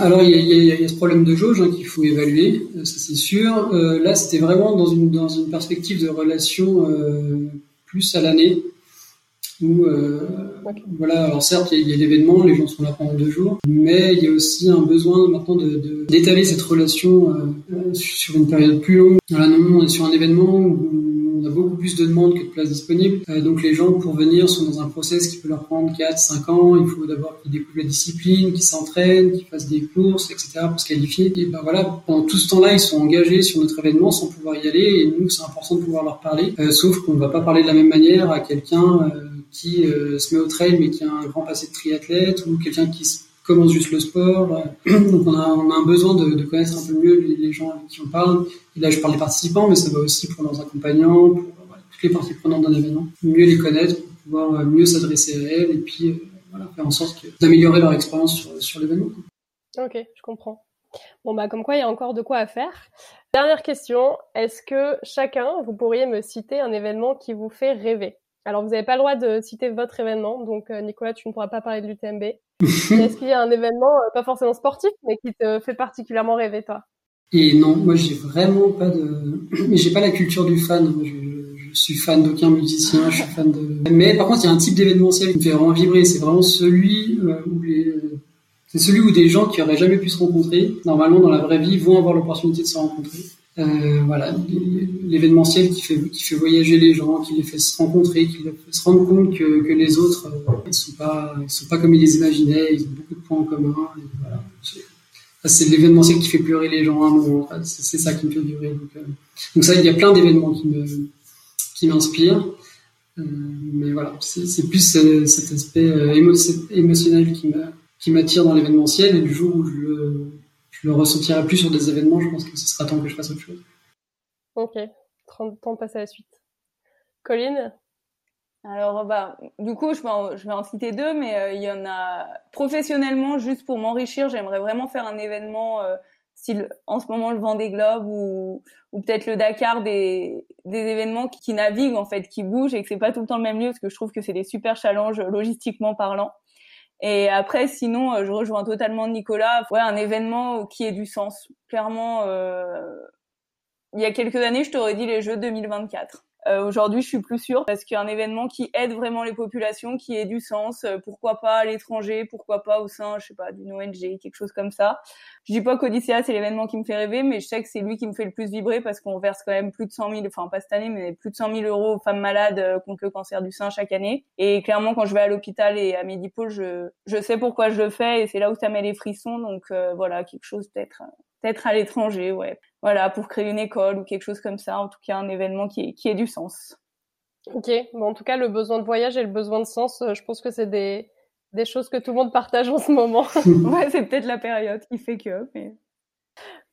Alors, il y, a ce problème de jauge hein, qu'il faut évaluer, euh, ça c'est sûr. Euh, là, c'était vraiment dans une, perspective de relation euh, plus à l'année où euh. Voilà alors certes il y a, l'événement les gens sont là pendant deux jours mais il y a aussi un besoin maintenant de d'étaler de, cette relation euh, sur une période plus longue. Voilà nous on est sur un événement où beaucoup plus de demandes que de places disponibles. Euh, donc les gens pour venir sont dans un process qui peut leur prendre 4 5 ans. Il faut d'abord qu'ils découvrent la discipline qu'ils s'entraînent qu'ils fassent des courses etc pour se qualifier. Et ben voilà pendant tout ce temps-là ils sont engagés sur notre événement sans pouvoir y aller. Et nous c'est important de pouvoir leur parler. Euh, sauf qu'on ne va pas parler de la même manière à quelqu'un euh, qui se met au trail mais qui a un grand passé de triathlète ou quelqu'un qui commence juste le sport. Donc on a, un besoin de, connaître un peu mieux les, gens avec qui on parle. Et là je parle des participants, mais ça va aussi pour leurs accompagnants, pour voilà, toutes les parties prenantes d'un événement. Mieux les connaître pour pouvoir euh, mieux s'adresser à elles et puis euh, voilà, faire en sorte d'améliorer leur expérience sur, sur l'événement. Ok, je comprends. Bon bah comme quoi il y a encore de quoi à faire. Dernière question, est-ce que chacun, vous pourriez me citer un événement qui vous fait rêver? Alors, vous n'avez pas le droit de citer votre événement, donc Nicolas, tu ne pourras pas parler de l'UTMB. Est-ce qu'il y a un événement, pas forcément sportif, mais qui te fait particulièrement rêver, toi Et non, moi, j'ai vraiment pas de. Mais j'ai pas la culture du fan. Je, je suis fan d'aucun musicien, je suis fan de. Mais par contre, il y a un type d'événementiel qui me fait vraiment vibrer. C'est vraiment celui où les c'est celui où des gens qui auraient jamais pu se rencontrer, normalement dans la vraie vie, vont avoir l'opportunité de se rencontrer. Euh, voilà, l'événementiel qui fait qui fait voyager les gens, qui les fait se rencontrer, qui les fait se rendre compte que, que les autres euh, ils sont pas sont pas comme ils les imaginaient, ils ont beaucoup de points en commun. Voilà. C'est l'événementiel qui fait pleurer les gens à un moment. c'est ça qui me fait vibrer. Donc, euh, donc ça, il y a plein d'événements qui m'inspirent. Euh, mais voilà, c'est plus euh, cet aspect émotionnel qui m'attire dans l'événementiel et du jour où je je le ressentirai plus sur des événements, je pense que ce sera temps que je fasse autre chose. Ok, temps de passer à la suite. Colline? Alors, bah, du coup, je vais, en, je vais en citer deux, mais euh, il y en a professionnellement, juste pour m'enrichir, j'aimerais vraiment faire un événement euh, style en ce moment le Vendée Globe ou, ou peut-être le Dakar, des, des événements qui, qui, naviguent en fait, qui bougent et que c'est pas tout le temps le même lieu, parce que je trouve que c'est des super challenges logistiquement parlant. Et après, sinon, euh, je rejoins totalement Nicolas. Ouais, un événement qui ait du sens. Clairement, euh, il y a quelques années, je t'aurais dit les Jeux 2024. Euh, Aujourd'hui, je suis plus sûre parce qu'un événement qui aide vraiment les populations, qui ait du sens, euh, pourquoi pas à l'étranger, pourquoi pas au sein, je sais pas, d'une ONG, quelque chose comme ça. Je dis pas qu'Odyssea c'est l'événement qui me fait rêver, mais je sais que c'est lui qui me fait le plus vibrer parce qu'on verse quand même plus de 100 000, enfin pas cette année, mais plus de 100 000 euros aux femmes malades euh, contre le cancer du sein chaque année. Et clairement, quand je vais à l'hôpital et à Medipôle, je je sais pourquoi je le fais et c'est là où ça met les frissons. Donc euh, voilà, quelque chose peut-être peut-être à l'étranger, ouais. Voilà, pour créer une école ou quelque chose comme ça. En tout cas, un événement qui, est, qui ait du sens. Ok, bon, en tout cas, le besoin de voyage et le besoin de sens, euh, je pense que c'est des, des choses que tout le monde partage en ce moment. ouais, c'est peut-être la période qui fait que. Mais...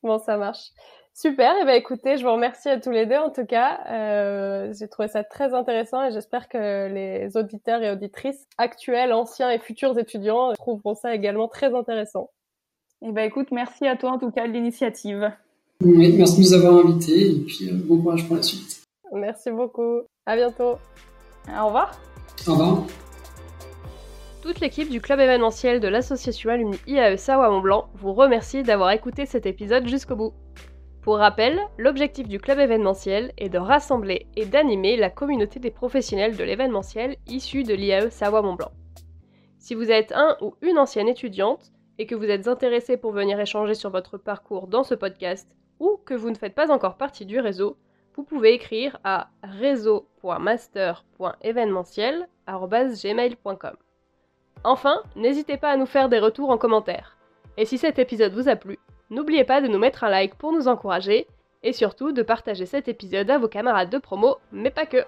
Bon, ça marche. Super, et eh ben écoutez, je vous remercie à tous les deux en tout cas. Euh, J'ai trouvé ça très intéressant et j'espère que les auditeurs et auditrices actuels, anciens et futurs étudiants trouveront ça également très intéressant. Eh ben écoute, merci à toi en tout cas de l'initiative. Oui, merci de nous avoir invités et puis euh, bon courage pour la suite. Merci beaucoup. À bientôt. Au revoir. Au revoir. Toute l'équipe du club événementiel de l'association Alumni IAE Savoie Mont Blanc vous remercie d'avoir écouté cet épisode jusqu'au bout. Pour rappel, l'objectif du club événementiel est de rassembler et d'animer la communauté des professionnels de l'événementiel issus de l'IAE Savoie Mont Blanc. Si vous êtes un ou une ancienne étudiante et que vous êtes intéressé pour venir échanger sur votre parcours dans ce podcast ou que vous ne faites pas encore partie du réseau, vous pouvez écrire à réseau.master.événementiel.gmail.com. Enfin, n'hésitez pas à nous faire des retours en commentaire. Et si cet épisode vous a plu, n'oubliez pas de nous mettre un like pour nous encourager, et surtout de partager cet épisode à vos camarades de promo, mais pas que.